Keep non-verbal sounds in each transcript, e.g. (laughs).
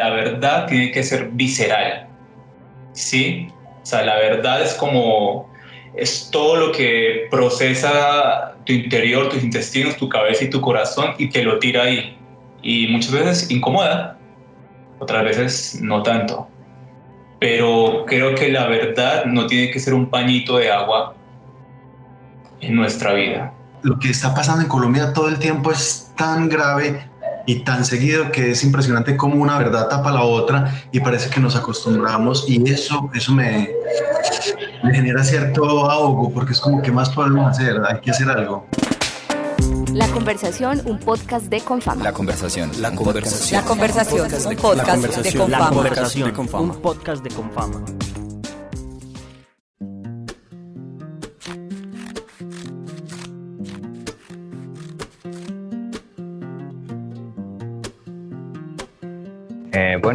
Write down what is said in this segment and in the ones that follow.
la verdad tiene que ser visceral, ¿sí? O sea, la verdad es como, es todo lo que procesa tu interior, tus intestinos, tu cabeza y tu corazón y te lo tira ahí. Y muchas veces incomoda, otras veces no tanto. Pero creo que la verdad no tiene que ser un pañito de agua en nuestra vida. Lo que está pasando en Colombia todo el tiempo es tan grave y tan seguido que es impresionante cómo una verdad tapa la otra y parece que nos acostumbramos y eso, eso me, me genera cierto ahogo porque es como que más podemos hacer, hay que hacer algo. La conversación, un podcast de Confama. La conversación. La conversación. La conversación, un podcast de La Confama. conversación. Un podcast de Confama.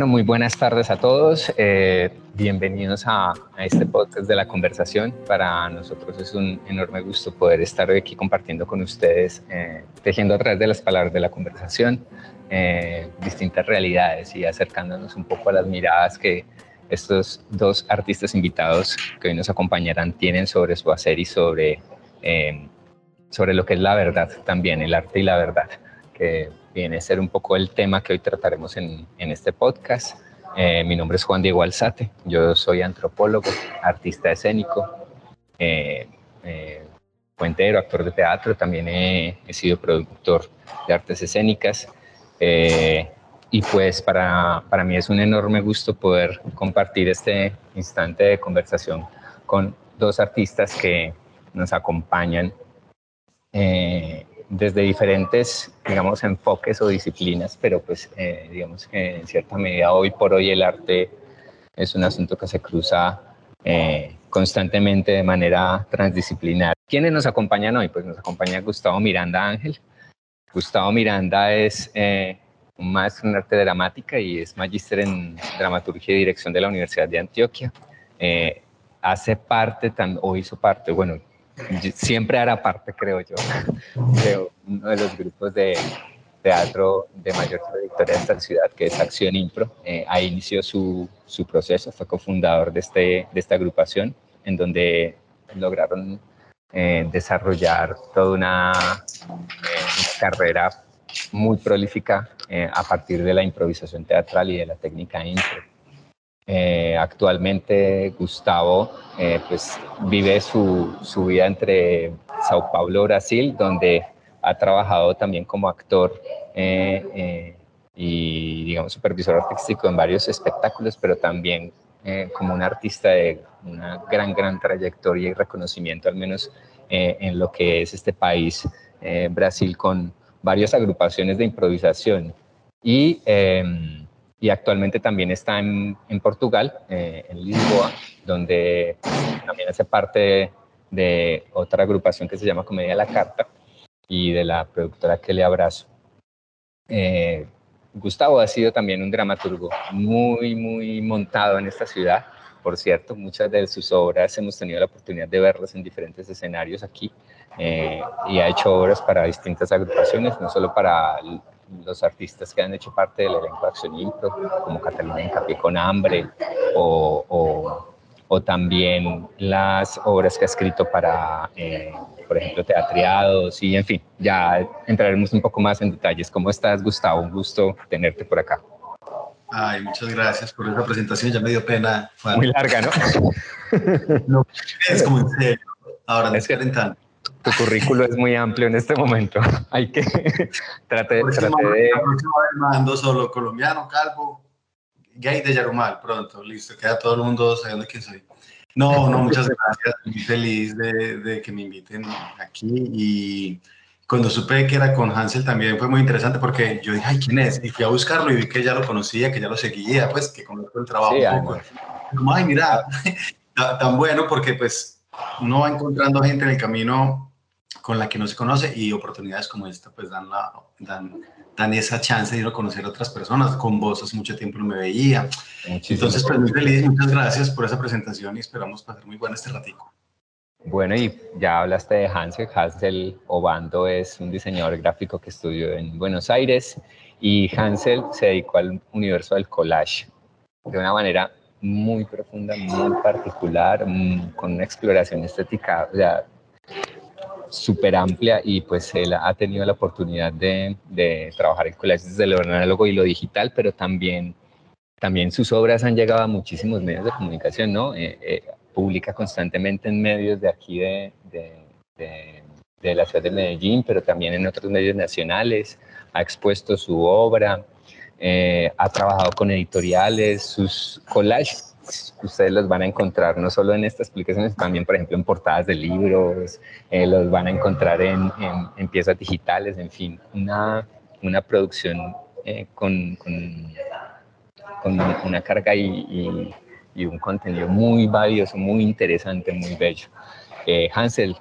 Bueno, muy buenas tardes a todos. Eh, bienvenidos a, este podcast de la conversación. Para nosotros es un enorme gusto poder estar hoy aquí compartiendo con ustedes, eh, tejiendo a través de las palabras de la conversación eh, distintas realidades y acercándonos un poco a las miradas que estos dos artistas invitados que hoy nos acompañarán tienen sobre su hacer y sobre, sobre lo que es la verdad también, el arte y la verdad, viene a ser un poco el tema que hoy trataremos en, en este podcast. Eh, mi nombre es Juan Diego Alzate, yo soy antropólogo, artista escénico, eh, eh, cuentero, actor de teatro, también he, sido productor de artes escénicas. eh, y pues para, para mí es un enorme gusto poder compartir este instante de conversación con dos artistas que nos acompañan desde diferentes, digamos, enfoques o disciplinas, pero pues eh, digamos que en cierta medida hoy por hoy el arte es un asunto que se cruza eh, constantemente de manera transdisciplinar. ¿Quiénes nos acompañan hoy? Pues nos acompaña Gustavo Miranda Ángel. Gustavo Miranda es eh, un maestro en arte dramática y es magíster en dramaturgia y dirección de la Universidad de Antioquia. Eh, hace parte, o hizo parte, bueno, siempre hará parte, creo yo, de uno de los grupos de teatro de mayor trayectoria de esta ciudad, que es Acción Impro. Eh, ahí inició su, su proceso, fue cofundador de, este, de esta agrupación, en donde lograron eh, desarrollar toda una, eh, una carrera muy prolífica eh, a partir de la improvisación teatral y de la técnica impro. Eh, actualmente Gustavo eh, pues vive su, su vida entre Sao Paulo, Brasil, donde ha trabajado también como actor eh, y digamos supervisor artístico en varios espectáculos, pero también como un artista de una gran, gran trayectoria y reconocimiento, al menos en lo que es este país, Brasil, con varias agrupaciones de improvisación. Y, eh, y actualmente también está en, en Portugal, eh, en Lisboa, donde también hace parte de, otra agrupación que se llama Comedia a la Carta y de la productora que le abrazo. Eh, Gustavo ha sido también un dramaturgo muy, muy montado en esta ciudad. Por cierto, muchas de sus obras hemos tenido la oportunidad de verlas en diferentes escenarios aquí eh, y ha hecho obras para distintas agrupaciones, no solo para los artistas que han hecho parte del elenco de Acción Impro, como Catalina Hincapié con Hambre, o, o- o también las obras que ha escrito para, eh, por ejemplo, teatreados, y en fin, ya entraremos un poco más en detalles. ¿Cómo estás, Gustavo? Un gusto tenerte por acá. Ay, muchas gracias por esa presentación, ya me dio pena. Muy larga, ¿no? (laughs) No, es como en serio, ahora Es que-. Tu currículo es muy amplio en este momento. (laughs) Hay que (laughs) trate, trate de... la próxima vez mando solo colombiano, calvo, gay de Yarumal, pronto, listo, queda todo el mundo sabiendo quién soy. No, no, muchas gracias, muy feliz de, de que me inviten aquí y cuando supe que era con Hansel también fue muy interesante porque yo dije, ay, ¿quién es? Y fui a buscarlo y vi que ya lo conocía, que ya lo seguía, pues que conozco el trabajo Sí, un poco. Como, ay, mira, (laughs) ta- tan bueno porque pues uno va encontrando gente en el camino con la que no se conoce y oportunidades como esta pues dan, la, dan, dan esa chance de ir a conocer a otras personas. Con vos hace mucho tiempo no me veía. Muchísimas Entonces pues muy feliz, muchas gracias por esa presentación y esperamos pasar muy bueno este ratico. Bueno, y ya hablaste de Hansel. Hansel Obando es un diseñador gráfico que estudió en Buenos Aires Y Hansel se dedicó al universo del collage de una manera muy profunda, muy particular, mm, con una exploración estética súper amplia y pues él ha tenido la oportunidad de, de trabajar el collage desde lo análogo y lo digital, pero también, también sus obras han llegado a muchísimos medios de comunicación, ¿no? Eh, eh, publica constantemente en medios de aquí de, de, de, la ciudad de Medellín, pero también en otros medios nacionales, ha expuesto su obra, eh, ha trabajado con editoriales, sus collages ustedes los van a encontrar no solo en estas publicaciones, también, por ejemplo, en portadas de libros, eh, los van a encontrar en, en, piezas digitales, en fin, una, una producción eh, con, con, con, una carga y, y, un contenido muy valioso, muy interesante, muy bello. Eh, Hansel,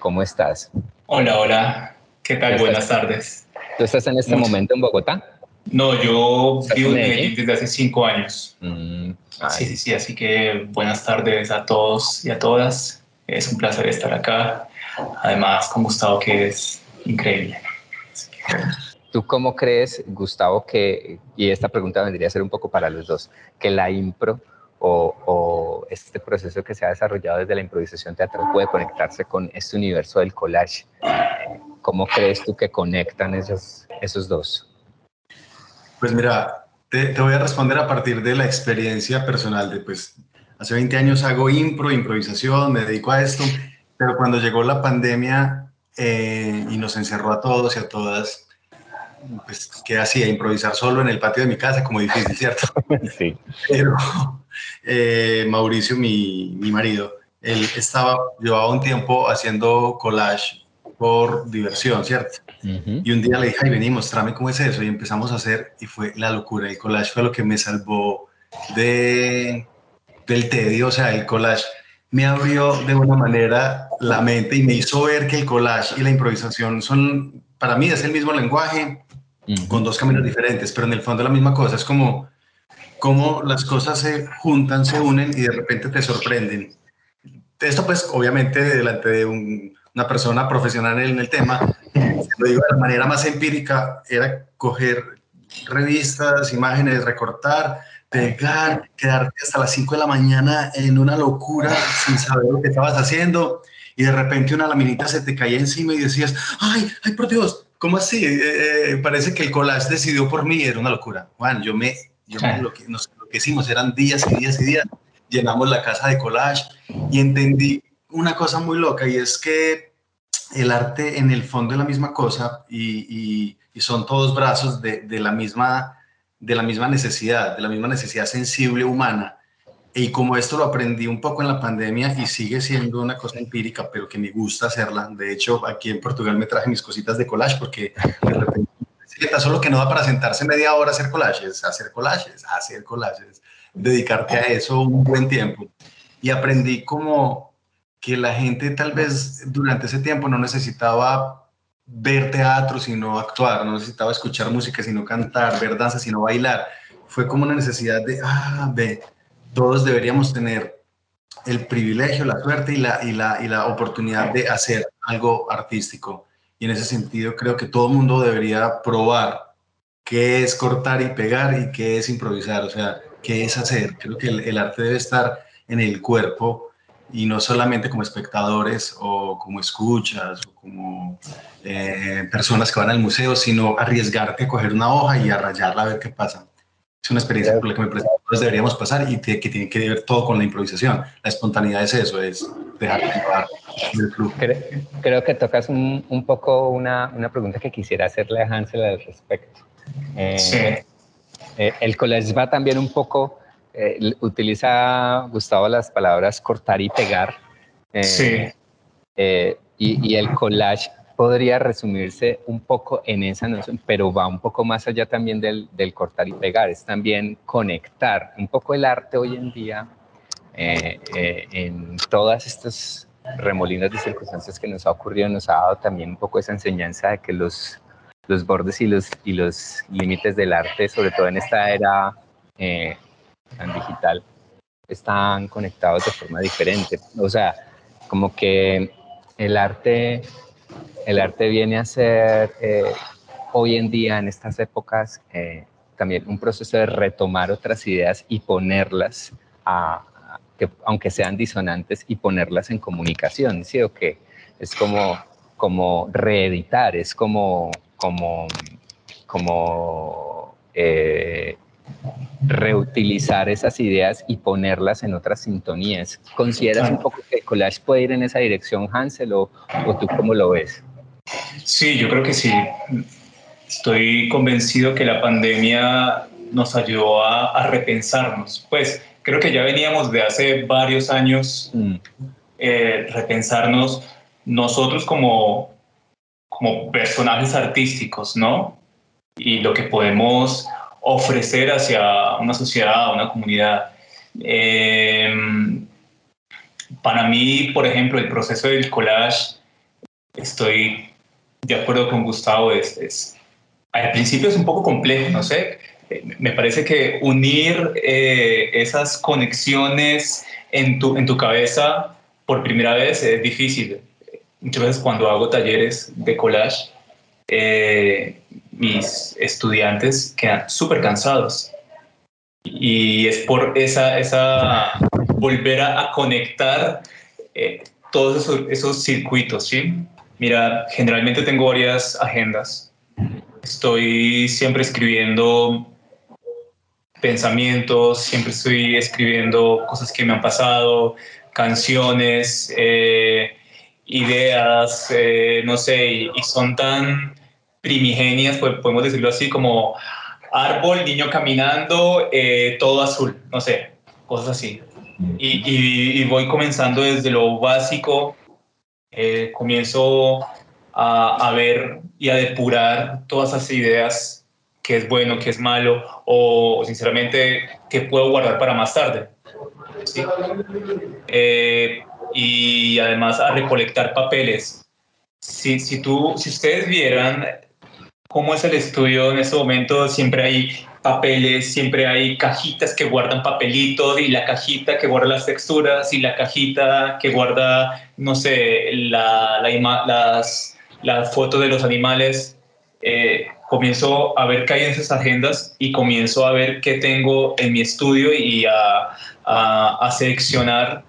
¿cómo estás? Hola, hola, ¿qué tal? Buenas tardes. ¿Tú estás en este momento en Bogotá? No, yo vivo en Medellín desde hace cinco años. Mm, sí, sí, sí, así que buenas tardes a todos y a todas. Es un placer estar acá. Además, con Gustavo, que es increíble. ¿Tú cómo crees, Gustavo, que, y esta pregunta vendría a ser un poco para los dos, que la impro o, o este proceso que se ha desarrollado desde la improvisación teatral puede conectarse con este universo del collage? ¿Cómo crees tú que conectan esos, esos dos? Pues mira, te, voy a responder a partir de la experiencia personal de pues hace 20 años hago impro, improvisación, me dedico a esto, pero cuando llegó la pandemia eh, y nos encerró a todos y a todas, pues ¿qué hacía? Improvisar solo en el patio de mi casa, como difícil, ¿cierto? (laughs) Sí. Pero eh, Mauricio, mi, mi marido, él estaba, llevaba un tiempo haciendo collage por diversión, ¿cierto? Y un día le dije, ay, vení, mostrame cómo es eso. Y empezamos a hacer, y fue la locura. El collage fue lo que me salvó de, del tedio. O sea, el collage me abrió de una manera la mente y me hizo ver que el collage y la improvisación son, para mí, es el mismo lenguaje, con dos caminos diferentes, pero en el fondo la misma cosa. Es como, como las cosas se juntan, se unen y de repente te sorprenden. Esto, pues, obviamente, delante de un una persona profesional en el tema, lo digo de la manera más empírica, era coger revistas, imágenes, recortar, pegar, quedarte hasta las 5 de la mañana en una locura sin saber lo que estabas haciendo y de repente una laminita se te caía encima y decías, ay, ay, por Dios, ¿cómo así? Eh, eh, parece que el collage decidió por mí, era una locura. Juan, yo me, yo me lo, que, lo que hicimos eran días y días y días, llenamos la casa de collage y entendí una cosa muy loca y es que el arte en el fondo es la misma cosa y, son todos brazos de, la misma, de la misma necesidad, de la misma necesidad sensible humana. Y como esto lo aprendí un poco en la pandemia y sigue siendo una cosa empírica, pero que me gusta hacerla. De hecho, aquí en Portugal me traje mis cositas de collage porque de repente solo que no da para sentarse media hora a hacer collages, hacer collages, hacer collages, dedicarte a eso un buen tiempo. Y aprendí como que la gente tal vez durante ese tiempo no necesitaba ver teatro sino actuar, no necesitaba escuchar música sino cantar, ver danza sino bailar. Fue como una necesidad de, ah, ve, todos deberíamos tener el privilegio, la suerte y la, y la, y la oportunidad de hacer algo artístico. Y en ese sentido creo que todo el mundo debería probar qué es cortar y pegar y qué es improvisar, o sea, qué es hacer. Creo que el, el arte debe estar en el cuerpo y no solamente como espectadores o como escuchas o como eh, personas que van al museo, sino arriesgarte a coger una hoja y a rayarla a ver qué pasa. Es una experiencia por la que me parece que todos deberíamos pasar y que tiene que ver todo con la improvisación. La espontaneidad es eso, es dejar llevar el flujo. Creo, que tocas un, un poco una, una, pregunta que quisiera hacerle a Hansel al respecto. Eh, sí. Eh, el college va también un poco eh, utiliza Gustavo las palabras cortar y pegar. Eh, sí. Eh, y, el collage podría resumirse un poco en esa noción, pero va un poco más allá también del, del cortar y pegar, es también conectar un poco el arte hoy en día en todas estas remolinos de circunstancias que nos ha ocurrido, nos ha dado también un poco esa enseñanza de que los, los bordes y los, y los límites del arte, sobre todo en esta era digital, están conectados de forma diferente. O sea, como que el arte, el arte viene a ser eh, hoy en día, en estas épocas, eh, también un proceso de retomar otras ideas y ponerlas a, que, aunque sean disonantes, y ponerlas en comunicación, ¿sí o qué? Es como, como reeditar, es como, como, como eh, reutilizar esas ideas y ponerlas en otras sintonías. ¿Consideras un poco que el collage puede ir en esa dirección, Hansel, o, o tú cómo lo ves? Sí, yo creo que sí. Estoy convencido que la pandemia nos ayudó a, repensarnos. Pues creo que ya veníamos de hace varios años mm. eh, repensarnos nosotros como, como personajes artísticos, ¿no? Y lo que podemos ofrecer hacia una sociedad, una comunidad. Em, para mí, por ejemplo, el proceso del collage, estoy de acuerdo con Gustavo, es, al principio es un poco complejo, no sé. Me parece que unir eh, esas conexiones en tu, en tu cabeza por primera vez es difícil. Muchas veces cuando hago talleres de collage, eh, mis estudiantes quedan súper cansados. Y es por esa, esa volver a, conectar eh, todos esos, esos, circuitos, ¿sí? Mira, generalmente tengo varias agendas. Estoy siempre escribiendo pensamientos, siempre estoy escribiendo cosas que me han pasado, canciones, eh, ideas, eh, no sé, y, son tan primigenias, pues podemos decirlo así, como árbol, niño caminando, eh, todo azul, no sé, cosas así. y, voy comenzando desde lo básico eh, comienzo a, ver y a depurar todas esas ideas, que es bueno, que es malo, o sinceramente que puedo guardar para más tarde. Eh, y además a recolectar papeles. Si, si, tú, si ustedes vieran cómo es el estudio en este momento, siempre hay papeles, siempre hay cajitas que guardan papelitos y la cajita que guarda las texturas y la cajita que guarda, no sé, la, la, las, las fotos de los animales. Eh, comienzo a ver qué hay en esas agendas y comienzo a ver qué tengo en mi estudio y a, a, a seleccionar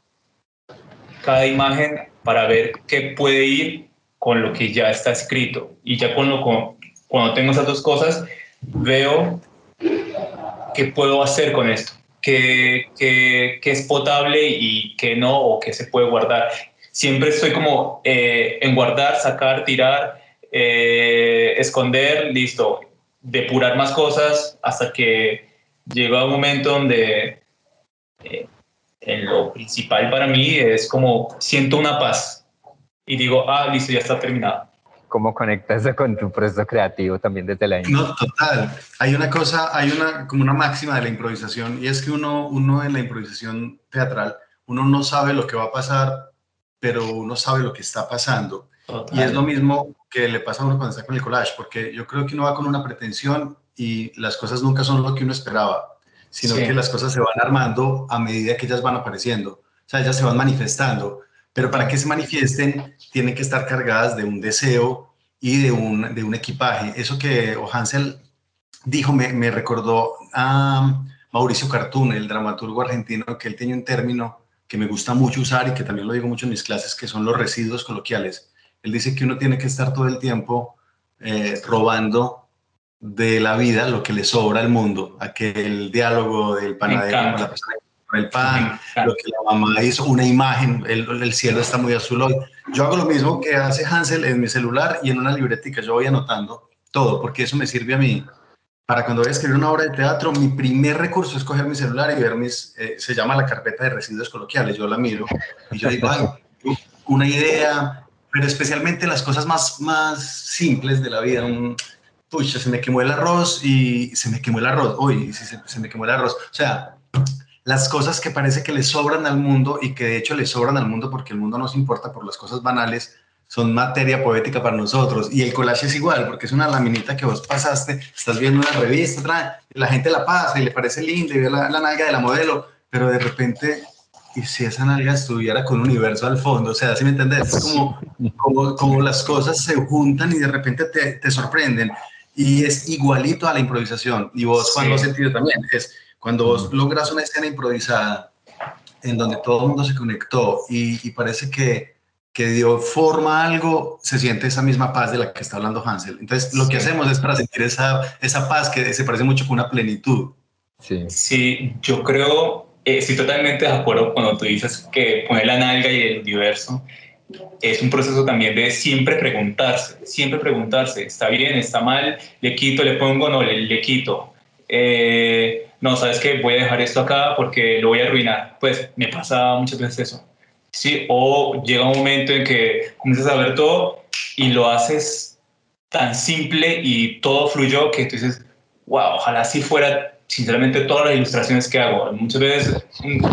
cada imagen para ver qué puede ir con lo que ya está escrito. Y ya con lo, con, cuando tengo esas dos cosas, veo qué puedo hacer con esto, qué, qué, qué es potable y qué no, o qué se puede guardar. Siempre estoy como eh, en guardar, sacar, tirar, eh, esconder, listo, depurar más cosas hasta que llega un momento donde eh, en lo principal para mí es como siento una paz y digo, ah, listo, ya está terminado cómo conectas con tu proceso creativo también desde la No, total. Hay una cosa, hay una como una máxima de la improvisación y es que uno, uno en la improvisación teatral, uno no sabe lo que va a pasar, pero uno sabe lo que está pasando. Y es lo mismo que le pasa a uno cuando está con el collage, porque yo creo que uno va con una pretensión y las cosas nunca son lo que uno esperaba, sino que las cosas se van armando a medida que ellas van apareciendo. O sea, ellas se van manifestando pero para que se manifiesten tienen que estar cargadas de un deseo y de un, de un equipaje. Eso que Hansel dijo me, me, recordó a Mauricio Cartún, el dramaturgo argentino, que él tiene un término que me gusta mucho usar y que también lo digo mucho en mis clases, que son los residuos coloquiales. Él dice que uno tiene que estar todo el tiempo eh, robando de la vida lo que le sobra al mundo, aquel diálogo del panadero con la persona el pan, lo que la mamá hizo, una imagen, el, el, cielo está muy azul hoy. Yo hago lo mismo que hace Hansel en mi celular y en una libretica, yo voy anotando todo, porque eso me sirve a mí. Para cuando voy a escribir una obra de teatro, mi primer recurso es coger mi celular y ver mis, eh, se llama la carpeta de residuos coloquiales, yo la miro y yo digo, ay, una idea, pero especialmente las cosas más, más simples de la vida, un, pucha, se me quemó el arroz y se me quemó el arroz, uy, se, se me quemó el arroz, o sea, las cosas que parece que le sobran al mundo y que de hecho le sobran al mundo porque el mundo nos importa por las cosas banales, son materia poética para nosotros. Y el collage es igual, porque es una laminita que vos pasaste, estás viendo una revista, la gente la pasa y le parece linda y ve la, nalga de la modelo, pero de repente, y si esa nalga estuviera con un universo al fondo, o sea, ¿sí me entendés? Es como, como, como las cosas se juntan y de repente te, te sorprenden. y es igualito a la improvisación. Y vos, cuando lo has sentido también, es cuando vos logras una escena improvisada en donde todo el mundo se conectó y, parece que, que, dio forma a algo, se siente esa misma paz de la que está hablando Hansel. Entonces, lo que hacemos es para sentir esa, esa paz que se parece mucho con una plenitud. Sí, sí yo creo, eh, estoy totalmente de acuerdo cuando tú dices que poner la nalga y el universo es un proceso también de siempre preguntarse, siempre preguntarse, ¿está bien, está mal? ¿Le quito, le pongo, no, le, le quito? Eh, no, sabes que voy a dejar esto acá porque lo voy a arruinar. Pues me pasa muchas veces eso. Sí, o llega un momento en que comienzas a ver todo y lo haces tan simple y todo fluyó que tú dices, wow, ojalá así fuera sinceramente todas las ilustraciones que hago. Muchas veces mm,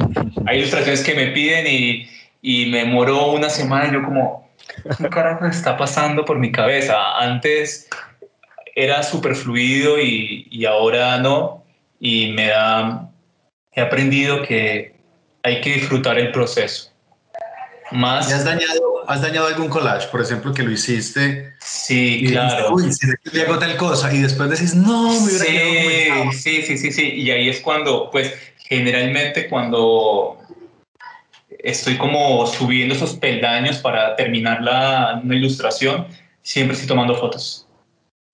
hay ilustraciones que me piden y, y me demoró una semana y yo como, ¿qué carajo está pasando por mi cabeza? Antes era súper fluido y, y, ahora no. Y me da, he aprendido que hay que disfrutar el proceso. Más... has dañado, has dañado algún collage, por ejemplo, que lo hiciste? Sí, claro. Uy, se me hago tal cosa. Y después decís, no, me hubiera sí, sí, sí, sí, sí. Y ahí es cuando, pues, generalmente cuando estoy como subiendo esos peldaños para terminar la, una ilustración, siempre estoy tomando fotos.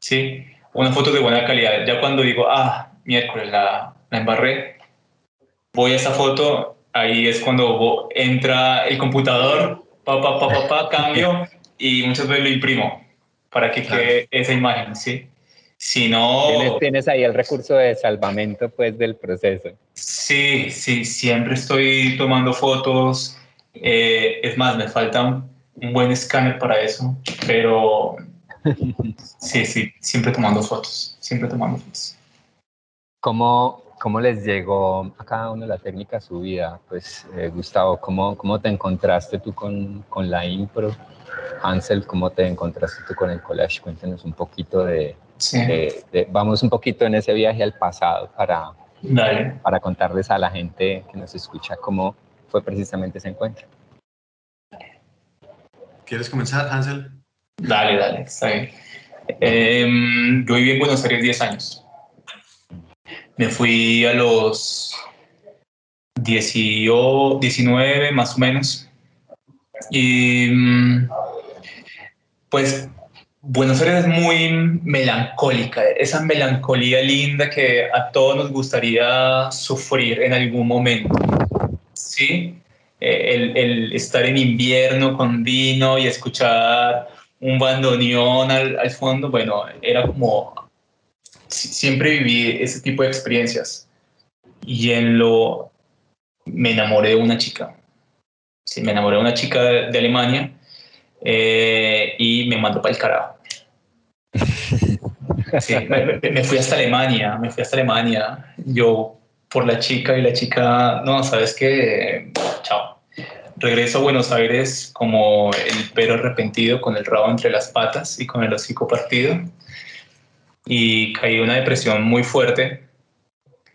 ¿sí? Una foto de buena calidad. Ya cuando digo, ah, miércoles la, la embarré, voy a esa foto, ahí es cuando entra el computador, pa, pa, pa, pa, pa cambio (laughs) y muchas veces lo imprimo para que quede esa imagen, ¿sí? Si no... ¿Tienes, tienes ahí el recurso de salvamento, pues, del proceso. Sí, sí, siempre estoy tomando fotos. Eh, es más, me falta un, un, buen escáner para eso, pero (laughs) sí, sí, siempre tomando fotos, siempre tomando fotos. ¿Cómo, cómo les llegó a cada uno la técnica a su vida? Pues, eh, Gustavo, ¿cómo, ¿cómo te encontraste tú con, con la impro? Hansel, ¿cómo te encontraste tú con el collage? Cuéntenos un poquito de, vamos un poquito en ese viaje al pasado para, para contarles a la gente que nos escucha cómo fue precisamente ese encuentro. ¿Quieres comenzar, Hansel? Dale, dale, está bien. Em, yo viví en Buenos Aires 10 años. Me fui a los 19 más o menos. Y mm, pues Buenos Aires es muy melancólica, esa melancolía linda que a todos nos gustaría sufrir en algún momento. ¿Sí? Eh, el, el estar en invierno con vino y escuchar un bandoneón al, al, fondo, bueno, era como, siempre viví ese tipo de experiencias. Y en lo, me enamoré de una chica. Sí, me enamoré de una chica de, de Alemania eh, y me mandó para el carajo. (laughs) Sí, me, fui hasta Alemania, me fui hasta Alemania, yo por la chica y la chica, no, sabes qué, chao. Regreso a Buenos Aires como el perro arrepentido con el rabo entre las patas y con el hocico partido. Y caí en una depresión muy fuerte,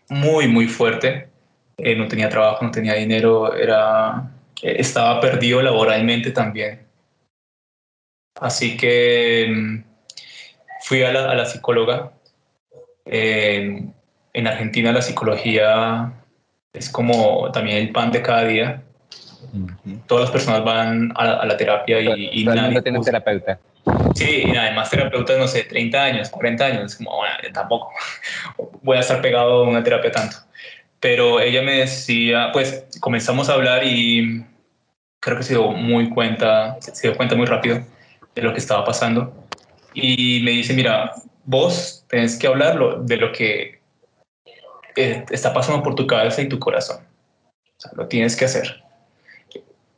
muy, muy fuerte. Eh, no tenía trabajo, no tenía dinero, era, estaba perdido laboralmente también. Así que mm, fui a la, psicóloga. en Argentina la psicología es como también el pan de cada día. Todas las personas van a, la terapia y, y nadie tiene terapeuta. Sí, y además terapeutas, no sé, 30 años, 40 años, como, bueno, tampoco (laughs) voy a estar pegado a una terapia tanto. Pero ella me decía, pues comenzamos a hablar y creo que se dio muy cuenta, se dio cuenta muy rápido de lo que estaba pasando y me dice, mira, vos tenés que hablar de lo que eh, está pasando por tu cabeza y tu corazón. O sea, lo tienes que hacer.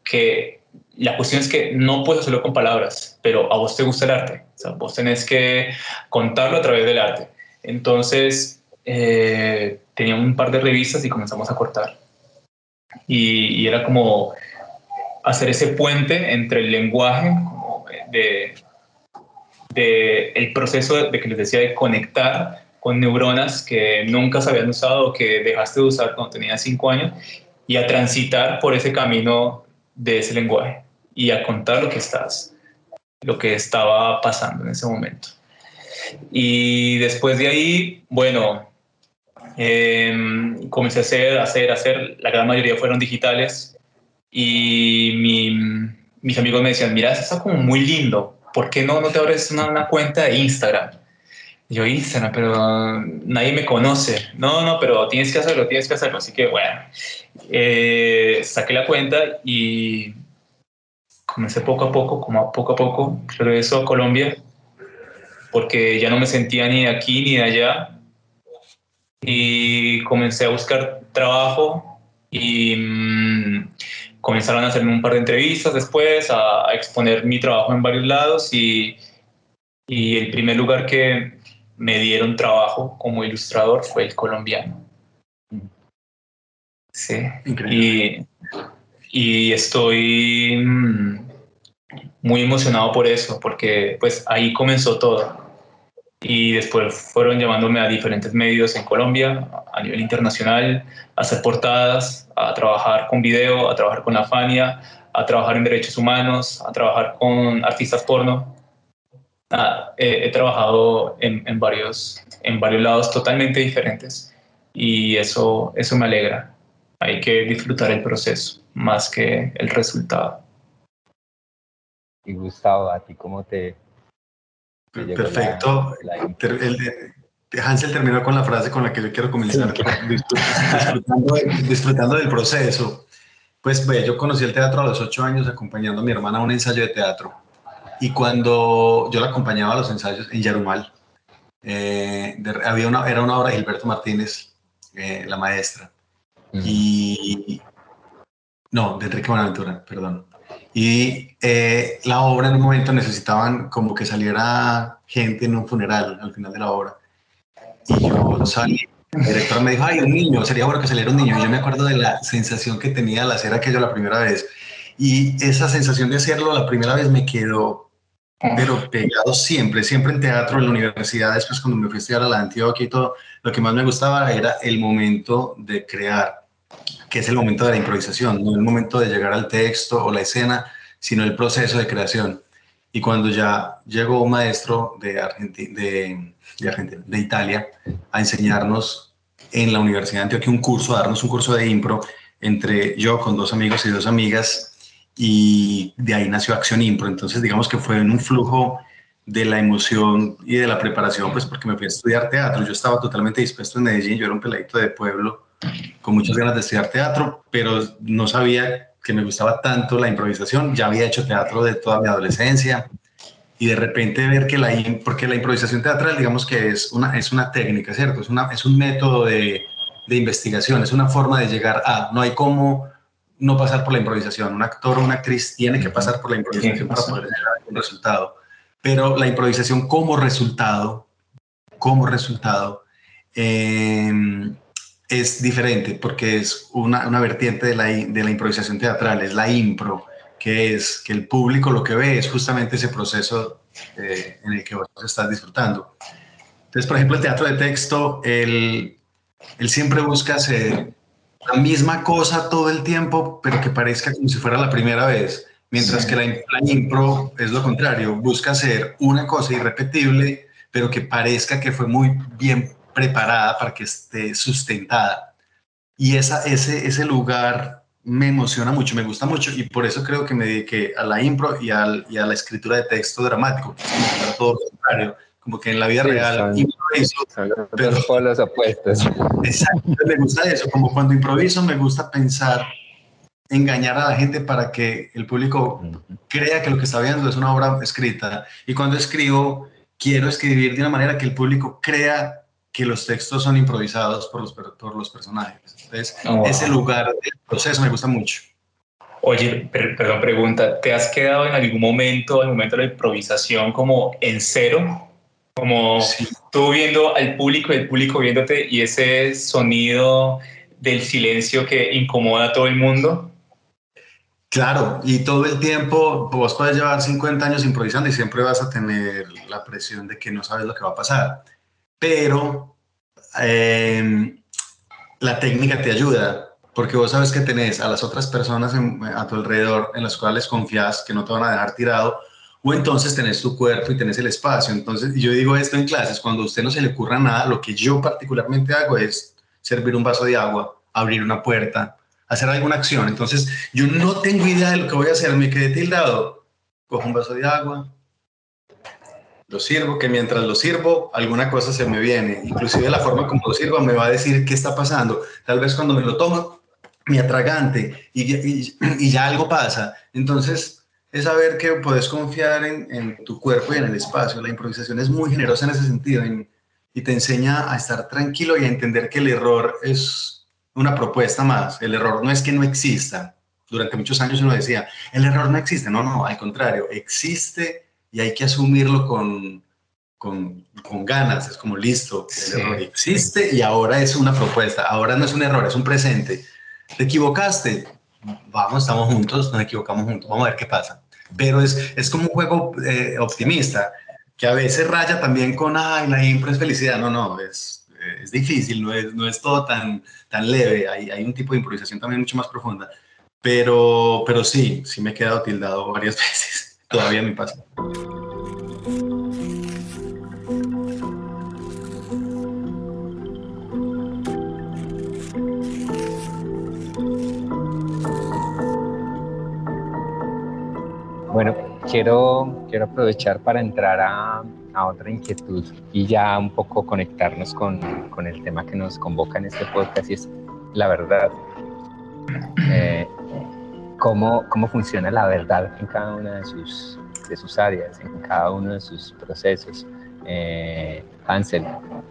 Que la cuestión es que no puedes hacerlo con palabras, pero a vos te gusta el arte. O sea, vos tenés que contarlo a través del arte. Entonces, eh, tenía un par de revistas y comenzamos a cortar. Y, y, era como hacer ese puente entre el lenguaje de, el proceso de que les decía de conectar con neuronas que nunca se habían usado o que dejaste de usar cuando tenías cinco años y a transitar por ese camino de ese lenguaje y a contar lo que estás, lo que estaba pasando en ese momento. Y después de ahí, bueno, em, comencé a hacer, hacer, hacer, la gran mayoría fueron digitales y mis amigos me decían, mira, eso está como muy lindo, ¿por qué no, no te abres una cuenta de Instagram? Yo, Instagram, pero nadie me conoce. No, no, pero tienes que hacerlo, tienes que hacerlo. Así que bueno, eh, saqué la cuenta y comencé poco a poco, como poco a poco, regreso a Colombia, porque ya no me sentía ni de aquí ni de allá. Y comencé a buscar trabajo y mm, comenzaron a hacerme un par de entrevistas después, a, exponer mi trabajo en varios lados y, y el primer lugar que, me dieron trabajo como ilustrador fue el colombiano. Sí. Y, y, estoy mm, muy emocionado por eso, porque pues ahí comenzó todo. Y después fueron llamándome a diferentes medios en Colombia, a nivel internacional, a hacer portadas, a trabajar con video, a trabajar con la Fania, a trabajar en derechos humanos, a trabajar con artistas porno he, trabajado en, varios, en varios lados totalmente diferentes y eso, eso me alegra. Hay que disfrutar el proceso más que el resultado. Y Gustavo, ¿a ti cómo te... Perfecto. Hansel terminó con la frase con la que yo quiero comenzar, disfrutando, del proceso. Pues yo conocí el teatro a los ocho años acompañando a mi hermana a un ensayo de teatro y cuando yo la acompañaba a los ensayos en Yarumal, eh, había una, era una obra de Gilberto Martínez, eh, la maestra, y no, de Enrique Buenaventura, perdón. Y eh, la obra en un momento necesitaban como que saliera gente en un funeral al final de la obra. Y yo salí, el director me dijo, ay, un niño, sería bueno que saliera un niño. Y yo me acuerdo de la sensación que tenía al hacer aquello la primera vez. Y esa sensación de hacerlo la primera vez me quedó pero pegado siempre, siempre en teatro, en la universidad, después cuando me fui a estudiar a la Antioquia y todo, lo que más me gustaba era el momento de crear, que es el momento de la improvisación, no el momento de llegar al texto o la escena, sino el proceso de creación. Y cuando ya llegó un maestro de, de, de, de Italia a enseñarnos en la Universidad de Antioquia un curso, a darnos un curso de impro, entre yo con dos amigos y dos amigas, y de ahí nació Acción Impro. Entonces, digamos que fue en un flujo de la emoción y de la preparación, pues porque me fui a estudiar teatro. Yo estaba totalmente dispuesto en Medellín, yo era un peladito de pueblo con muchas ganas de estudiar teatro, pero no sabía que me gustaba tanto la improvisación. Ya había hecho teatro de toda mi adolescencia y de repente ver que la, porque la improvisación teatral, digamos que es una, es una técnica, ¿cierto? Es, una, es un método de, de investigación, es una forma de llegar a, no hay como no pasar por la improvisación. Un actor o una actriz tiene que pasar por la improvisación para poder a un resultado. Pero la improvisación como resultado, como resultado, em, es diferente porque es una, una vertiente de la, de la, improvisación teatral, es la impro, que es que el público lo que ve es justamente ese proceso eh, en el que vos estás disfrutando. Entonces, por ejemplo, el teatro de texto, él, él siempre busca ser la misma cosa todo el tiempo, pero que parezca como si fuera la primera vez. Mientras que la, impro es lo contrario, busca hacer una cosa irrepetible, pero que parezca que fue muy bien preparada para que esté sustentada. Y esa, ese, ese lugar me emociona mucho, me gusta mucho y por eso creo que me dediqué a la impro y, al, y a la escritura de texto dramático, todo lo contrario como que en la vida real improviso. pero los opuestos. Exacto, me gusta eso, como cuando improviso me gusta pensar, engañar a la gente para que el público crea que lo que está viendo es una obra escrita. Y cuando escribo, quiero escribir de una manera que el público crea que los textos son improvisados por los, por los personajes. Entonces, oh, ese lugar del proceso me gusta mucho. Oye, perdón, pregunta, ¿te has quedado en algún momento, en el momento de la improvisación, como en cero? Como tú viendo al público y el público viéndote y ese sonido del silencio que incomoda a todo el mundo. Claro, y todo el tiempo vos puedes llevar 50 años improvisando y siempre vas a tener la presión de que no sabes lo que va a pasar. Pero em, la técnica te ayuda, porque vos sabes que tenés a las otras personas a tu alrededor en las cuales confías que no te van a dejar tirado o entonces tenés tu cuerpo y tenés el espacio. Entonces, yo digo esto en clases, cuando a usted no se le ocurra nada, lo que yo particularmente hago es servir un vaso de agua, abrir una puerta, hacer alguna acción. Entonces, yo no tengo idea de lo que voy a hacer, me quedé tildado, cojo un vaso de agua, lo sirvo, que mientras lo sirvo, alguna cosa se me viene. Inclusive la forma como lo sirvo me va a decir qué está pasando. Tal vez cuando me lo tomo, me atragante y, y ya algo pasa. Entonces, es saber que puedes confiar en, tu cuerpo y en el espacio. La improvisación es muy generosa en ese sentido y te enseña a estar tranquilo y a entender que el error es una propuesta más. El error no es que no exista. Durante muchos años uno decía, el error no existe. No, no, al contrario, existe y hay que asumirlo con, con, ganas. Es como listo, el error existe y ahora es una propuesta. Ahora no es un error, es un presente. Te equivocaste, vamos, estamos juntos, nos equivocamos juntos, vamos a ver qué pasa pero es, es como un juego eh, optimista, que a veces raya también con, ay, la impro es felicidad. No, no, es, es difícil, no es, no es todo tan, tan leve, hay, hay un tipo de improvisación también mucho más profunda. Pero, pero sí, sí me he quedado tildado (laughs) varias veces, todavía me pasa. Bueno, quiero, quiero aprovechar para entrar a, a, otra inquietud y ya un poco conectarnos con, con, el tema que nos convoca en este podcast y es la verdad. Eh, cómo, ¿Cómo funciona la verdad en cada una de sus, de sus áreas, en cada uno de sus procesos? Eh, Hansel,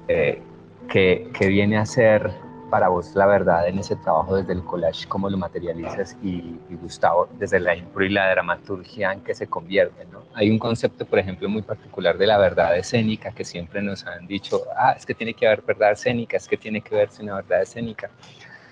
eh, ¿qué, ¿qué viene a ser para vos la verdad en ese trabajo desde el collage, cómo lo materializas y, Gustavo, desde la impro y la dramaturgia en que se convierte, ¿no? Hay un concepto, por ejemplo, muy particular de la verdad escénica que siempre nos han dicho, ah, es que tiene que haber verdad escénica, es que tiene que verse una verdad escénica,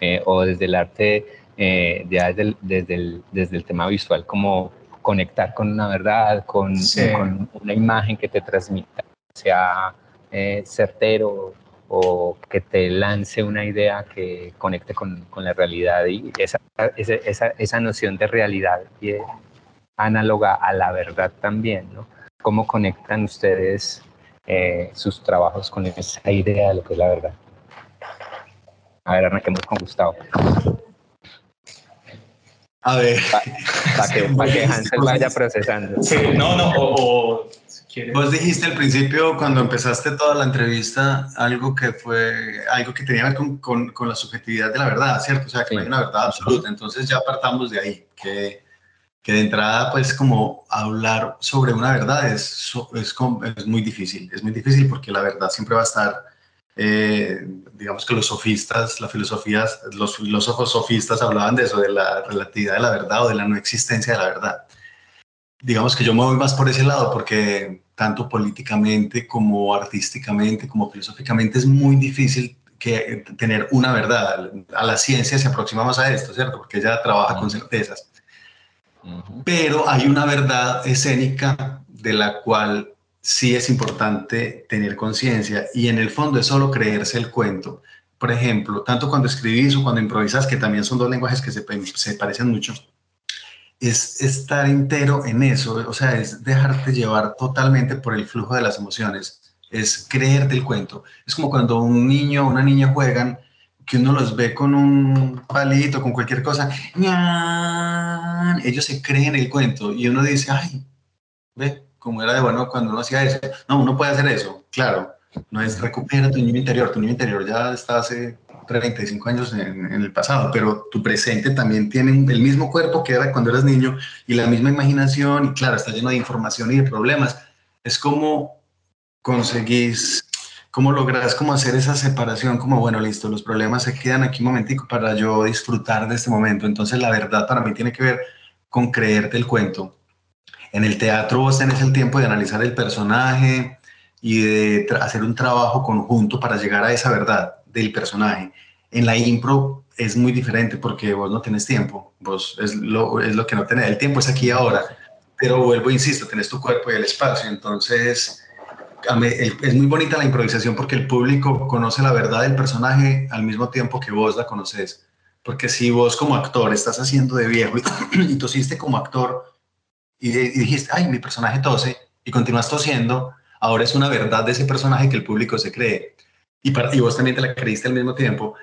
eh, o desde el arte, eh, desde, el, desde, el, desde el tema visual, como conectar con una verdad, con, con una imagen que te transmita, sea eh, certero, o que te lance una idea que conecte con, con la realidad y esa, esa, esa, noción de realidad y análoga a la verdad también, ¿no? ¿Cómo conectan ustedes eh, sus trabajos con esa idea de lo que es la verdad? A ver, arranquemos con Gustavo. A ver. Para que, pa que Hansel vaya procesando. (laughs) Sí, no, no, o Vos dijiste al principio, cuando empezaste toda la entrevista, algo que fue, algo que tenía que ver con, con, con la subjetividad de la verdad, ¿cierto? O sea, que no hay una verdad absoluta. Entonces ya partamos de ahí, que, que de entrada, pues como hablar sobre una verdad es, es, es, muy difícil. Es muy difícil porque la verdad siempre va a estar, eh, digamos que los sofistas, las filosofías, los filósofos sofistas hablaban de eso, de la relatividad de la verdad o de la no existencia de la verdad digamos que yo me voy más por ese lado porque tanto políticamente como artísticamente, como filosóficamente, es muy difícil que tener una verdad. A la ciencia se aproxima más a esto, ¿cierto? Porque ella trabaja con certezas. Pero hay una verdad escénica de la cual sí es importante tener conciencia y en el fondo es solo creerse el cuento. Por ejemplo, tanto cuando escribís o cuando improvisas, que también son dos lenguajes que se, se parecen mucho, es estar entero en eso, o sea, es dejarte llevar totalmente por el flujo de las emociones, es creerte el cuento. Es como cuando un niño o una niña juegan, que uno los ve con un palito, con cualquier cosa, ellos se creen el cuento y uno dice, ay, ve, como era de bueno cuando uno hacía eso. No, uno puede hacer eso, claro, no es recupera tu niño interior, tu niño interior ya está hace 35 años en, el pasado, pero tu presente también tiene el mismo cuerpo que era cuando eras niño y la misma imaginación y claro, está lleno de información y de problemas. Es como conseguís, cómo lográs como hacer esa separación, como bueno, listo, los problemas se quedan aquí un momentico para yo disfrutar de este momento. Entonces la verdad para mí tiene que ver con creerte el cuento. En el teatro vos tenés el tiempo de analizar el personaje y de hacer un trabajo conjunto para llegar a esa verdad del personaje. En la impro es muy diferente porque vos no tenés tiempo, vos es lo, es lo que no tenés, el tiempo es aquí ahora, pero vuelvo, insisto, tenés tu cuerpo y el espacio, entonces es muy bonita la improvisación porque el público conoce la verdad del personaje al mismo tiempo que vos la conoces, porque si vos como actor estás haciendo de viejo y, (clears throat) tosiste como actor y, dijiste, ay, mi personaje tose, y continúas tosiendo, ahora es una verdad de ese personaje que el público se cree. Y, para, y vos también te la creíste al mismo tiempo.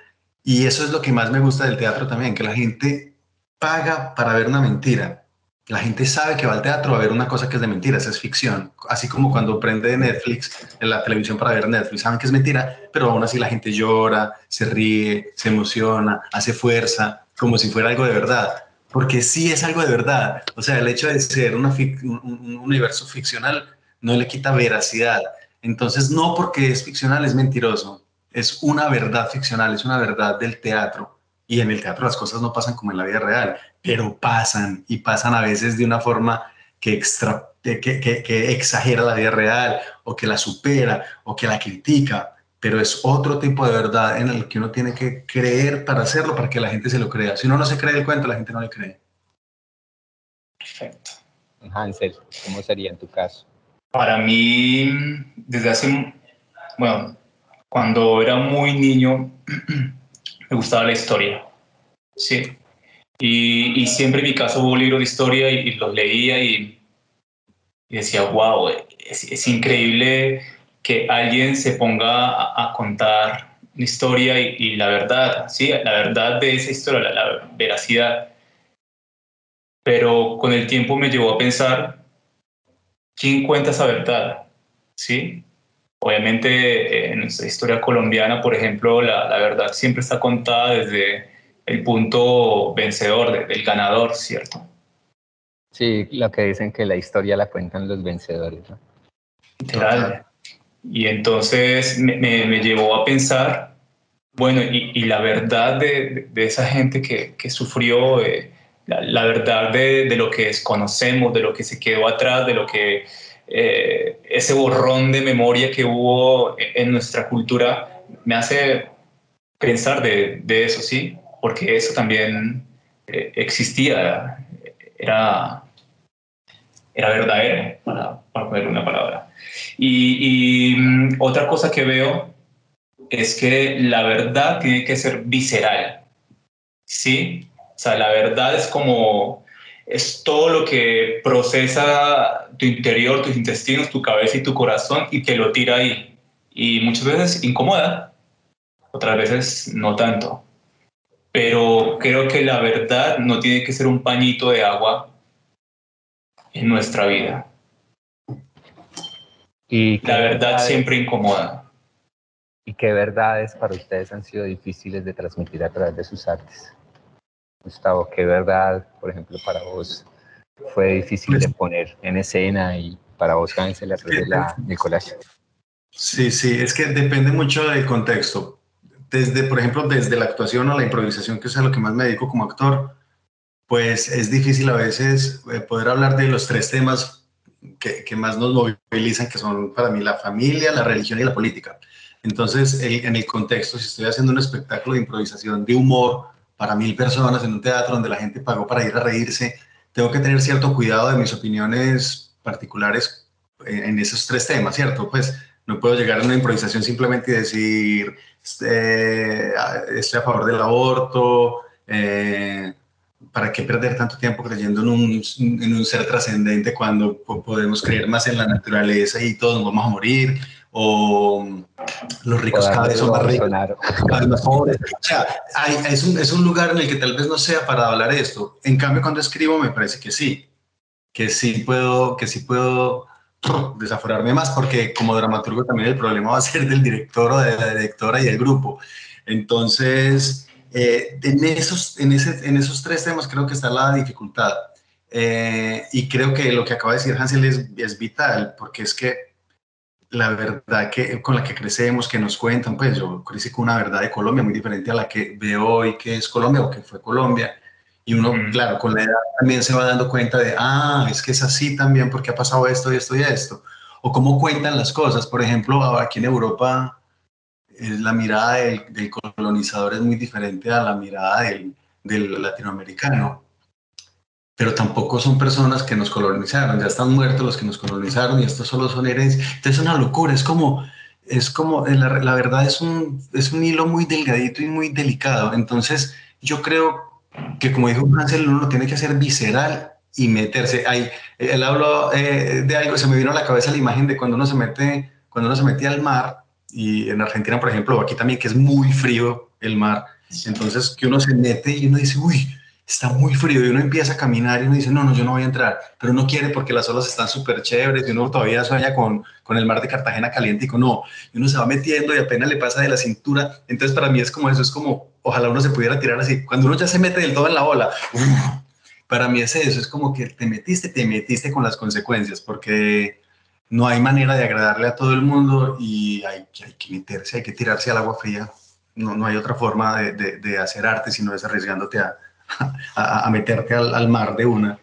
Y eso es lo que más me gusta del teatro también, que la gente paga para ver una mentira. La gente sabe que va al teatro a ver una cosa que es de mentiras, es ficción. Así como cuando prende Netflix, en la televisión para ver Netflix, saben que es mentira, pero aún así la gente llora, se ríe, se emociona, hace fuerza, como si fuera algo de verdad. Porque sí es algo de verdad. O sea, el hecho de ser un universo ficcional no le quita veracidad. Entonces, no porque es ficcional es mentiroso. Es una verdad ficcional, es una verdad del teatro y en el teatro las cosas no pasan como en la vida real, pero pasan y pasan a veces de una forma que, extra, que, que, exagera la vida real o que la supera o que la critica, pero es otro tipo de verdad en el que uno tiene que creer para hacerlo, para que la gente se lo crea. Si uno no se cree el cuento, la gente no le cree. Perfecto. Hansel, ¿cómo sería en tu caso? Para mí, desde hace, bueno, cuando era muy niño, (clears throat) me gustaba la historia, ¿sí? Y, siempre en mi casa hubo libros de historia y, los leía y, decía, wow, es, increíble que alguien se ponga a, contar una historia y, la verdad, ¿sí? La verdad de esa historia, la, la veracidad. Pero con el tiempo me llevó a pensar, ¿quién cuenta esa verdad? ¿Sí? Obviamente eh, en nuestra historia colombiana, por ejemplo, la, la, verdad siempre está contada desde el punto vencedor, del ganador, ¿cierto? Sí, lo que dicen que la historia la cuentan los vencedores. ¿no? Literal. Y entonces me, me, llevó a pensar, bueno, y, y la verdad de, de, esa gente que, que sufrió, eh, la, verdad de, de, lo que desconocemos, de lo que se quedó atrás, de lo que eh, ese borrón de memoria que hubo en nuestra cultura me hace pensar de, de eso, ¿sí? Porque eso también eh, existía, era, era verdadero, para, para poner una palabra. Y, y mm, otra cosa que veo es que la verdad tiene que ser visceral, ¿sí? O sea, la verdad es como es todo lo que procesa tu interior, tus intestinos, tu cabeza y tu corazón y te lo tira ahí. Y muchas veces incomoda, otras veces no tanto. Pero creo que la verdad no tiene que ser un pañito de agua en nuestra vida. Y la verdad siempre incomoda. ¿Y qué verdades para ustedes han sido difíciles de transmitir a través de sus artes? Gustavo, ¿qué verdad, por ejemplo, para vos fue difícil de poner en escena y para vos, Hansel, a través de la, del collage? Sí, sí, es que depende mucho del contexto. Desde, por ejemplo, desde la actuación o la improvisación, que es a lo que más me dedico como actor, pues es difícil a veces eh, poder hablar de los tres temas que, que, más nos movilizan, que son para mí la familia, la religión y la política. Entonces, en el contexto, si estoy haciendo un espectáculo de improvisación, de humor, para mil personas en un teatro donde la gente pagó para ir a reírse, tengo que tener cierto cuidado de mis opiniones particulares en esos tres temas, ¿cierto? Pues no puedo llegar a una improvisación simplemente y decir, este, estoy a favor del aborto, eh, ¿para qué perder tanto tiempo creyendo en un, en un ser trascendente cuando podemos creer más en la naturaleza y todos nos vamos a morir? O los ricos cada vez son más ricos, cada vez más pobres. O sea, hay, es, un, es un lugar en el que tal vez no sea para hablar esto. En cambio, cuando escribo me parece que sí, que sí puedo, que sí puedo desaforarme más, porque como dramaturgo también el problema va a ser del director o de la directora y del grupo. Entonces, eh, en, esos, en, ese, en esos tres temas creo que está la dificultad. Eh, y creo que lo que acaba de decir Hansel es, es vital, porque es que la verdad que, con la que crecemos, que nos cuentan, pues yo crecí con una verdad de Colombia muy diferente a la que veo hoy que es Colombia o que fue Colombia. Y uno, claro, con la edad también se va dando cuenta de, ah, es que es así también porque ha pasado esto y esto y esto. O cómo cuentan las cosas. Por ejemplo, aquí en Europa, la mirada del, colonizador es muy diferente a la mirada del, del latinoamericano pero tampoco son personas que nos colonizaron, ya están muertos los que nos colonizaron y estos solo son herencias. Entonces es una locura, es como, es como, la, la, verdad es un, es un hilo muy delgadito y muy delicado. Entonces yo creo que como dijo Hansel, uno tiene que hacer visceral y meterse. Ahí, él habló eh, de algo, se me vino a la cabeza la imagen de cuando uno se mete, cuando uno se mete al mar, y en Argentina, por ejemplo, aquí también, que es muy frío el mar, entonces que uno se mete y uno dice, uy, está muy frío, y uno empieza a caminar y uno dice, no, no, yo no voy a entrar, pero uno quiere porque las olas están súper chéveres, y uno todavía sueña con, con el mar de Cartagena caliente, y no, y uno se va metiendo y apenas le pasa de la cintura, entonces para mí es como eso, es como, ojalá uno se pudiera tirar así, cuando uno ya se mete del todo en la ola, para mí es eso, es como que te metiste, te metiste con las consecuencias, porque no hay manera de agradarle a todo el mundo y hay, hay que meterse, hay que tirarse al agua fría. No, no hay otra forma de, de, hacer arte sino es arriesgándote a, (laughs) a, a meterte al, al, mar de una.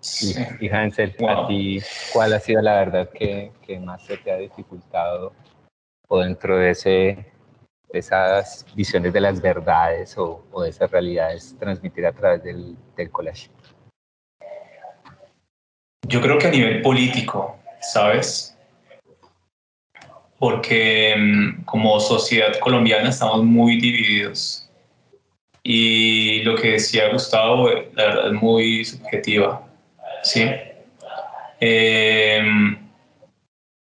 Sí. Y Hansel, ¿a ti cuál ha sido la verdad que, que más se te ha dificultado o dentro de ese esas visiones de las verdades o, o, de esas realidades transmitir a través del, del collage? Yo creo que a nivel político, ¿sabes? Porque mm, como sociedad colombiana estamos muy divididos. Y lo que decía Gustavo, la verdad es muy subjetiva, ¿sí? Eh,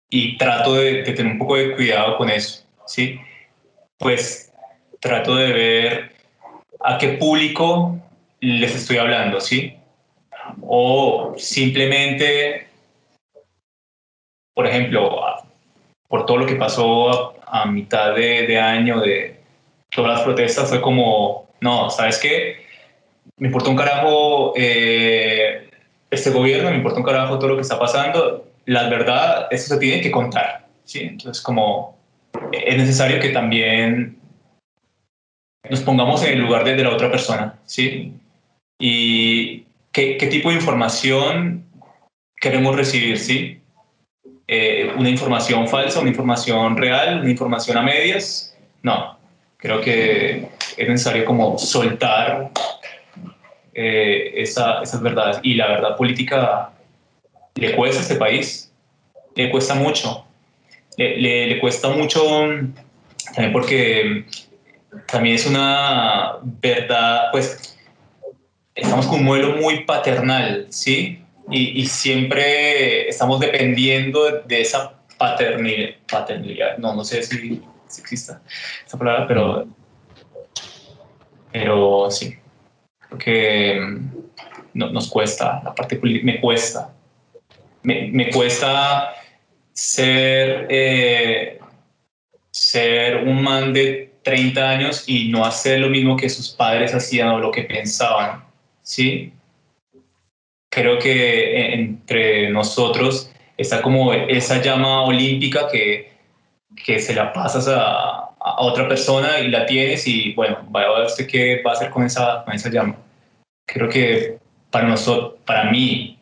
y trato de, de tener un poco de cuidado con eso, ¿sí? pues trato de ver a qué público les estoy hablando, ¿sí? O simplemente, por ejemplo, por todo lo que pasó a, mitad de, año de todas las protestas, fue como, no, ¿sabes qué? Me importa un carajo eh, este gobierno, me importa un carajo todo lo que está pasando. La verdad, eso se tiene que contar, ¿sí? Entonces, como es necesario que también nos pongamos en el lugar de, la otra persona, ¿sí? Y qué, tipo de información queremos recibir, ¿sí? Eh, ¿Una información falsa, una información real, una información a medias? No, creo que es necesario como soltar eh, esas verdades. Y la verdad política le cuesta a este país, le cuesta mucho le, le, cuesta mucho también porque también es una verdad, pues estamos con un modelo muy paternal, ¿sí? Y, y siempre estamos dependiendo de esa paternidad, paternidad. no, no sé si, si exista esa palabra, pero, pero sí, porque no, nos cuesta, la parte me cuesta, me, me cuesta ser, eh, ser un man de 30 años y no hacer lo mismo que sus padres hacían o lo que pensaban, ¿sí? Creo que entre nosotros está como esa llama olímpica que, que se la pasas a, a otra persona y la tienes y bueno, vaya a ver usted qué va a hacer con esa, con esa llama. Creo que para nosotros, para mí,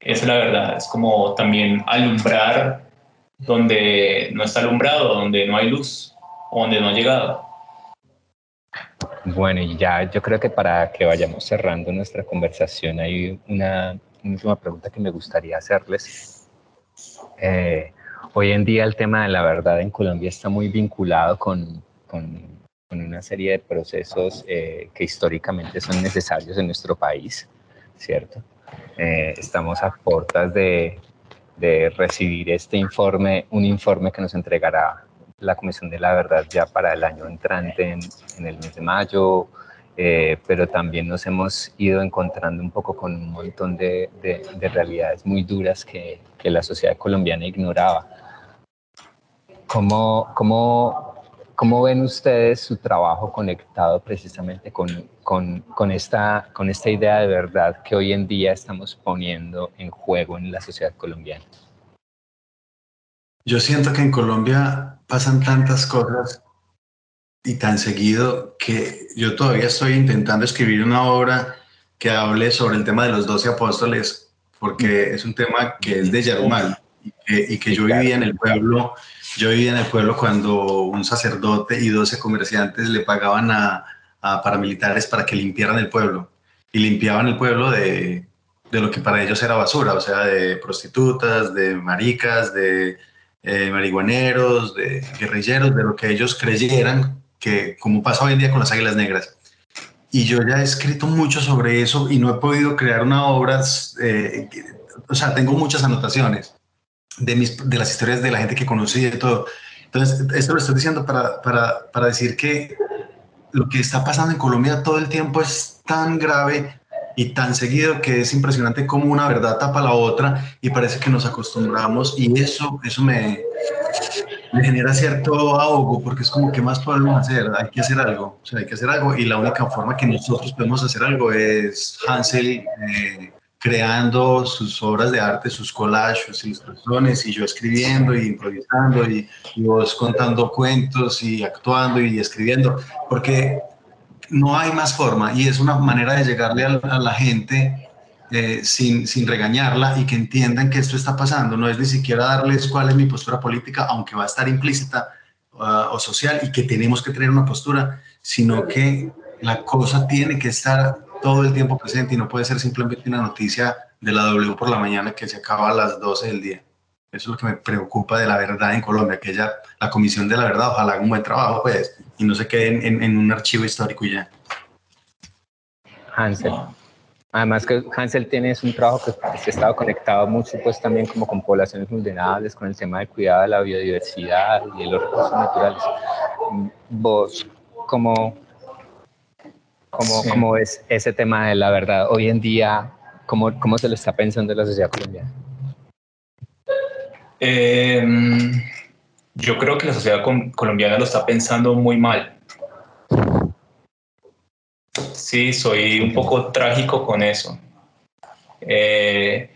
esa es la verdad, es como también alumbrar donde no está alumbrado, donde no hay luz, donde no ha llegado. Bueno, y ya yo creo que para que vayamos cerrando nuestra conversación hay una, última pregunta que me gustaría hacerles. Eh, hoy en día el tema de la verdad en Colombia está muy vinculado con, con, una serie de procesos eh, que históricamente son necesarios en nuestro país, ¿cierto? Eh, estamos a puertas de de recibir este informe, un informe que nos entregará la Comisión de la Verdad ya para el año entrante en, el mes de mayo, eh, pero también nos hemos ido encontrando un poco con un montón de, de, realidades muy duras que, que, la sociedad colombiana ignoraba. ¿Cómo, cómo, ¿Cómo ven ustedes su trabajo conectado precisamente con, con, con, esta, con esta idea de verdad que hoy en día estamos poniendo en juego en la sociedad colombiana? Yo siento que en Colombia pasan tantas cosas y tan seguido que yo todavía estoy intentando escribir una obra que hable sobre el tema de los doce apóstoles, porque es un tema que es de Yarumal y que, y que yo vivía en el pueblo yo vivía en el pueblo cuando un sacerdote y 12 comerciantes le pagaban a, paramilitares para que limpiaran el pueblo. Y limpiaban el pueblo de, lo que para ellos era basura, o sea, de prostitutas, de maricas, de eh, marihuaneros, de guerrilleros, de lo que ellos creyeran que, como pasa hoy en día con las águilas negras. y yo ya he escrito mucho sobre eso y no he podido crear una obra, eh, o sea, tengo muchas anotaciones de, mis, de las historias de la gente que conocí y de todo. Entonces, esto lo estoy diciendo para, para, para decir que lo que está pasando en Colombia todo el tiempo es tan grave y tan seguido que es impresionante cómo una verdad tapa la otra y parece que nos acostumbramos y eso, eso me, me genera cierto ahogo porque es como, ¿qué más podemos hacer? Hay que hacer algo, o sea, hay que hacer algo y la única forma que nosotros podemos hacer algo es Hansel eh, creando sus obras de arte, sus collages, sus ilustraciones y yo escribiendo y improvisando y, vos contando cuentos y actuando y escribiendo, porque no hay más forma y es una manera de llegarle a, la gente eh, sin, sin, regañarla y que entiendan que esto está pasando. No es ni siquiera darles cuál es mi postura política, aunque va a estar implícita uh, o social y que tenemos que tener una postura, sino que la cosa tiene que estar todo el tiempo presente y no puede ser simplemente una noticia de la W por la mañana que se acaba a las 12 del día. Eso es lo que me preocupa de la verdad en Colombia, que ya la Comisión de la Verdad, ojalá haga un buen trabajo, pues, y no se quede en, un archivo histórico y ya. Hansel. Además que Hansel tiene un trabajo que ha estado conectado mucho pues también como con poblaciones vulnerables, con el tema de cuidado de la biodiversidad y de los recursos naturales. Vos, ¿cómo, cómo, cómo ves ese tema de la verdad hoy en día? ¿Cómo, cómo se lo está pensando la sociedad colombiana? Eh, yo creo que la sociedad colombiana lo está pensando muy mal. Sí, soy un poco trágico con eso. Eh,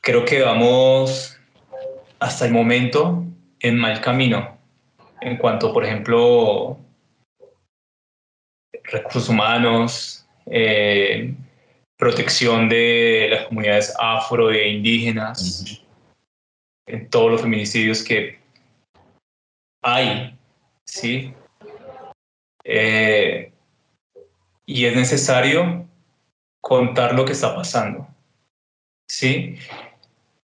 creo que vamos hasta el momento en mal camino en cuanto, por ejemplo, recursos humanos, eh, protección de las comunidades afro e indígenas, en todos los feminicidios que hay, ¿sí? Eh, y es necesario contar lo que está pasando, ¿sí?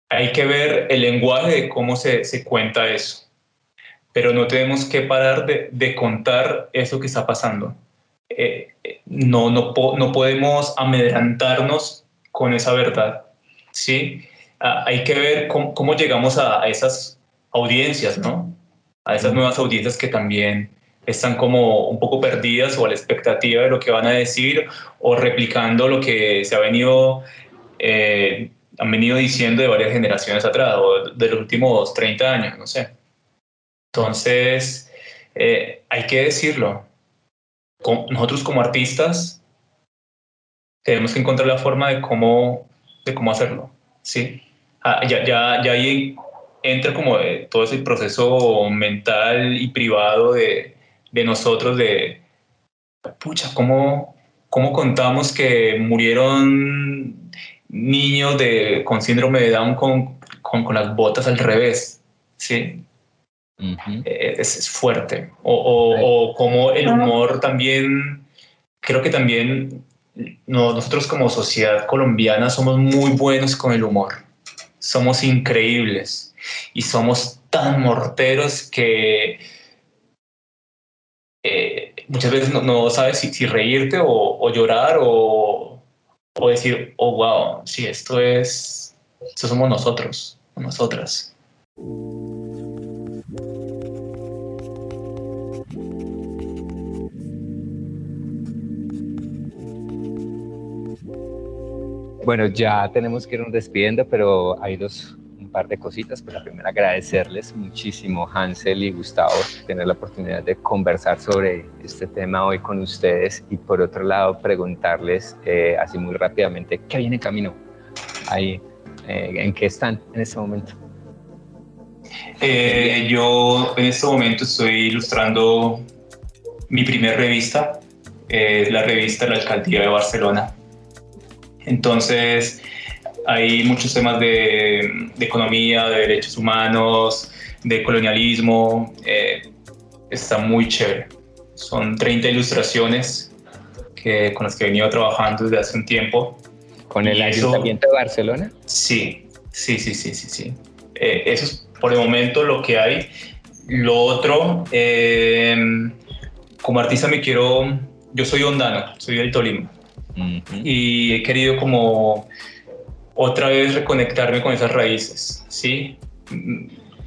Hay que ver el lenguaje de cómo se, se cuenta eso, pero no tenemos que parar de, de contar eso que está pasando. Eh, no, no, no podemos amedrantarnos con esa verdad, ¿sí? Ah, hay que ver cómo, cómo llegamos a, a, esas audiencias, ¿no? A esas nuevas audiencias que también están como un poco perdidas o a la expectativa de lo que van a decir o replicando lo que se ha venido, eh, han venido diciendo de varias generaciones atrás o de los últimos 30 años, no sé. Entonces, eh, hay que decirlo. Nosotros como artistas tenemos que encontrar la forma de cómo, de cómo hacerlo, ¿sí? Ah, ya, ya, ya ahí entra como eh, todo ese proceso mental y privado de, de nosotros de, pucha, ¿cómo, ¿cómo contamos que murieron niños de, con síndrome de Down con, con, con las botas al revés? ¿Sí? Eh, es, es, fuerte. O, o, o, como el humor también, creo que también nosotros como sociedad colombiana somos muy buenos con el humor somos increíbles y somos tan morteros que eh, muchas veces no, sabes si, reírte o, llorar o, o, decir, oh, wow, sí, esto es, esto somos nosotros, nosotras. Bueno, ya tenemos que irnos despidiendo, pero hay dos, un par de cositas. Pues la primera, agradecerles muchísimo, Hansel y Gustavo, tener la oportunidad de conversar sobre este tema hoy con ustedes. Y por otro lado, preguntarles eh, así muy rápidamente, ¿qué viene en camino? Ahí, eh, ¿En qué están en este momento? Eh, yo en este momento estoy ilustrando mi primer revista, es la revista La Alcaldía de Barcelona entonces, hay muchos temas de, economía, de derechos humanos, de colonialismo. Eh, está muy chévere. Son 30 ilustraciones que, con las que he venido trabajando desde hace un tiempo. ¿Con el Ayuntamiento de Barcelona? Sí, sí, sí, sí, sí. sí. Eh, eso es por el momento lo que hay. Lo otro, eh, como artista me quiero yo soy hondano, soy del Tolima. Ujú. y he querido como otra vez reconectarme con esas raíces, ¿sí?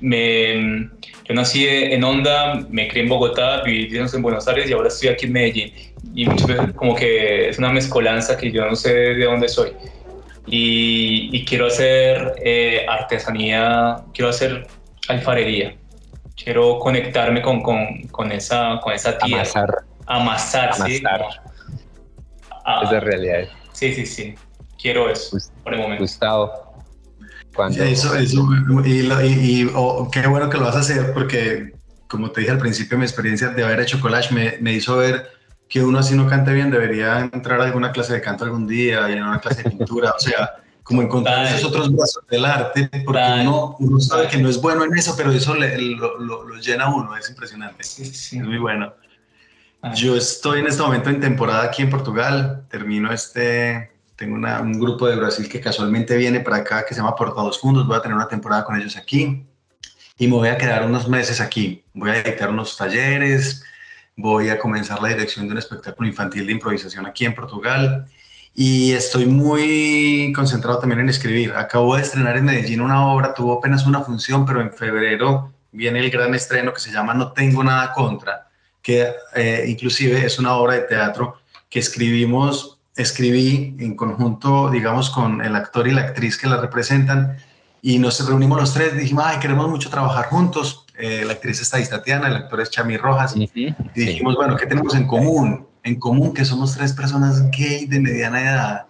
Me, yo nací en Honda, me crié en Bogotá, viví 10 años en Buenos Aires y ahora estoy aquí en Medellín. Y muchas veces como que es una mezcolanza que yo no sé de dónde soy. Y, y quiero hacer eh, artesanía, quiero hacer alfarería. Quiero conectarme con, con, con esa, con esa tierra. Amasar Amasar, sí. Amasar. Ah, esas realidades. Sí, sí, sí. Quiero eso Pues, por el momento. Gustavo, cuando Eso, eso, y, lo- y- y, oh, qué bueno que lo vas a hacer porque, como te dije al principio, mi experiencia de haber hecho collage me, me hizo ver que uno así no cante bien, debería entrar a alguna clase de canto algún día y en una clase de pintura, o sea, como encontrar Dale. esos otros brazos del arte, porque uno, uno sabe que no es bueno en eso, pero eso le- lo, lo- lo llena a uno, es impresionante, Sí, sí, sí. es muy bueno. Ah, Yo estoy en este momento en temporada aquí en Portugal. Termino este. Tengo una- un grupo de Brasil que casualmente viene para acá que se llama Portados Fundos. Voy a tener una temporada con ellos aquí y me voy a quedar unos meses aquí. Voy a dictar unos talleres. Voy a comenzar la dirección de un espectáculo infantil de improvisación aquí en Portugal. Y estoy muy concentrado también en escribir. Acabo de estrenar en Medellín una obra, tuvo apenas una función, pero en febrero viene el gran estreno que se llama No tengo nada contra que eh, inclusive es una obra de teatro que escribimos, escribí en conjunto, digamos, con el actor y la actriz que la representan, y nos reunimos los tres, dijimos, ay, queremos mucho trabajar juntos, Eh, la actriz es Tatiana, el actor es Chami Rojas, Ujú, y sí. dijimos, bueno, ¿qué tenemos en común? En común que somos tres personas gay de mediana edad.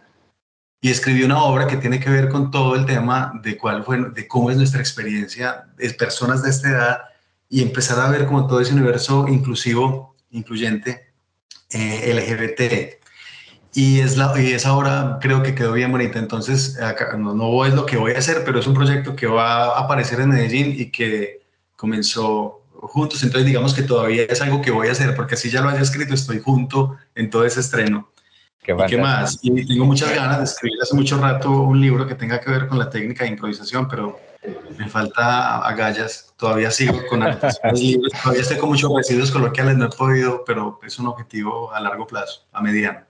Y escribí una obra que tiene que ver con todo el tema de cuál fue, de cómo es nuestra experiencia de personas de esta edad y empezar a ver como todo ese universo inclusivo, incluyente, eh, LGBT. Y, es la, y esa obra creo que quedó bien bonita. Entonces, acá, no, no es lo que voy a hacer, pero es un proyecto que va a aparecer en Medellín y que comenzó juntos. Entonces, digamos que todavía es algo que voy a hacer, porque así ya lo haya escrito, estoy junto en todo ese estreno. Qué ¿Y qué más? Y tengo muchas ganas de escribir hace mucho rato un libro que tenga que ver con la técnica de improvisación, pero me falta agallas. Todavía sigo con anotaciones libres, todavía estoy con muchos residuos coloquiales, no he podido, pero es un objetivo a largo plazo, a mediano.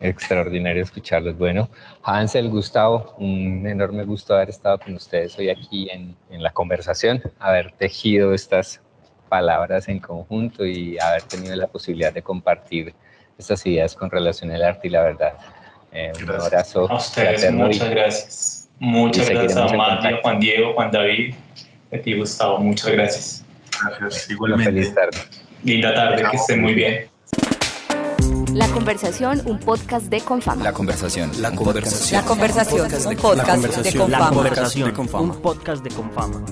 Extraordinario escucharlos. Bueno, Hansel, Gustavo, un enorme gusto haber estado con ustedes hoy aquí en, en la conversación, haber tejido estas palabras en conjunto y haber tenido la posibilidad de compartir estas ideas con relación al arte y la verdad. Eh, un abrazo A ustedes, muchas gracias. Muchas gracias a contacto. Juan Diego, Juan David, a ti Gustavo, muchas gracias. Gracias, una igualmente. feliz tarde. Linda tarde, que estén muy bien. La conversación, un podcast de Confama. La conversación. La conversación. La conversación, un podcast de La Confama. conversación, un podcast de Confama.